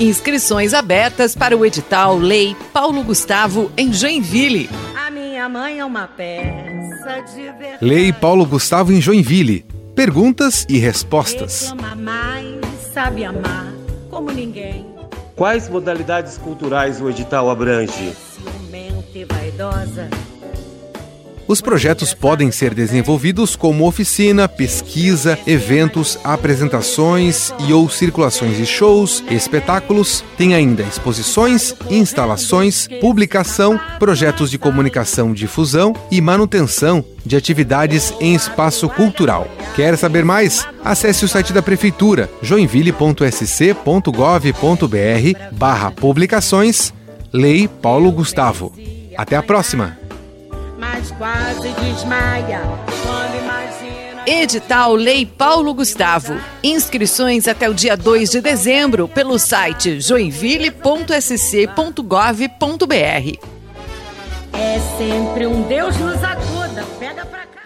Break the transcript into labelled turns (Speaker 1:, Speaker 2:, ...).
Speaker 1: Inscrições abertas para o edital Lei Paulo Gustavo em Joinville.
Speaker 2: A minha mãe é uma peça de verdade.
Speaker 3: Lei Paulo Gustavo em Joinville. Perguntas e respostas.
Speaker 2: Reclama mais, sabe amar como ninguém.
Speaker 4: Quais modalidades culturais o edital abrange?
Speaker 2: Ciumenta e vaidosa.
Speaker 3: Os projetos podem ser desenvolvidos como oficina, pesquisa, eventos, apresentações e ou circulações de shows, espetáculos, tem ainda exposições, instalações, publicação, projetos de comunicação, difusão e manutenção de atividades em espaço cultural. Quer saber mais? Acesse o site da prefeitura joinville.sc.gov.br barra publicações Lei Paulo Gustavo. Até a próxima!
Speaker 2: Mas quase desmaia quando imagina.
Speaker 1: Edital Lei Paulo Gustavo. Inscrições até o dia 2 de dezembro pelo site joinville.sc.gov.br.
Speaker 2: É sempre um Deus nos acuda. Pega pra cá.